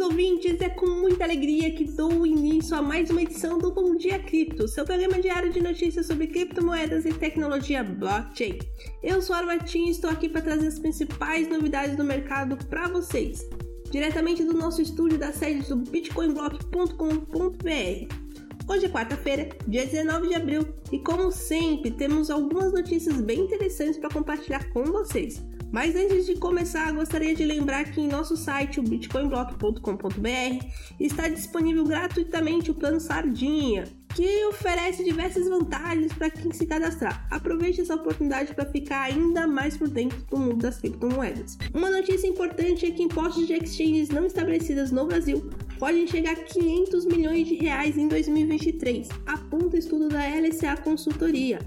ouvintes, é com muita alegria que dou início a mais uma edição do Bom Dia Cripto, seu programa diário de notícias sobre criptomoedas e tecnologia blockchain. Eu sou a Armatinho e estou aqui para trazer as principais novidades do mercado para vocês, diretamente do nosso estúdio da sede do bitcoinblock.com.br. Hoje é quarta-feira, dia 19 de abril, e como sempre, temos algumas notícias bem interessantes para compartilhar com vocês. Mas antes de começar, gostaria de lembrar que em nosso site, o bitcoinblock.com.br, está disponível gratuitamente o plano Sardinha, que oferece diversas vantagens para quem se cadastrar. Aproveite essa oportunidade para ficar ainda mais por dentro do mundo das criptomoedas. Uma notícia importante é que impostos de exchanges não estabelecidas no Brasil podem chegar a 500 milhões de reais em 2023, aponta estudo da LSA Consultoria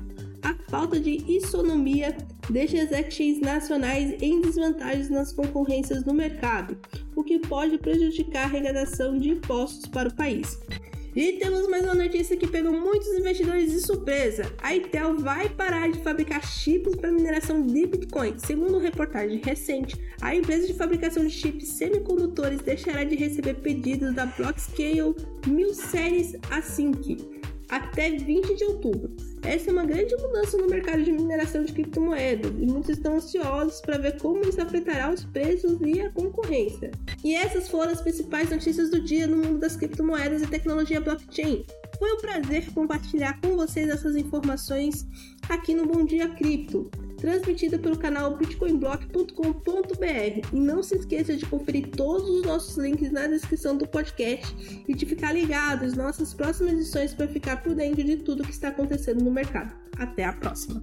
a falta de isonomia deixa as exchanges nacionais em desvantagens nas concorrências no mercado, o que pode prejudicar a arrecadação de impostos para o país. E temos mais uma notícia que pegou muitos investidores de surpresa. A Intel vai parar de fabricar chips para mineração de Bitcoin. Segundo reportagem recente, a empresa de fabricação de chips semicondutores deixará de receber pedidos da Blockscale 1000 Series Async até 20 de outubro. Essa é uma grande mudança no mercado de mineração de criptomoedas e muitos estão ansiosos para ver como isso afetará os preços e a concorrência. E essas foram as principais notícias do dia no mundo das criptomoedas e tecnologia blockchain. Foi um prazer compartilhar com vocês essas informações aqui no Bom Dia Cripto, transmitida pelo canal bitcoinblock.com.br. E não se esqueça de conferir todos os nossos links na descrição do podcast e de ficar ligado às nossas próximas edições para ficar por dentro de tudo que está acontecendo no mercado. Até a próxima!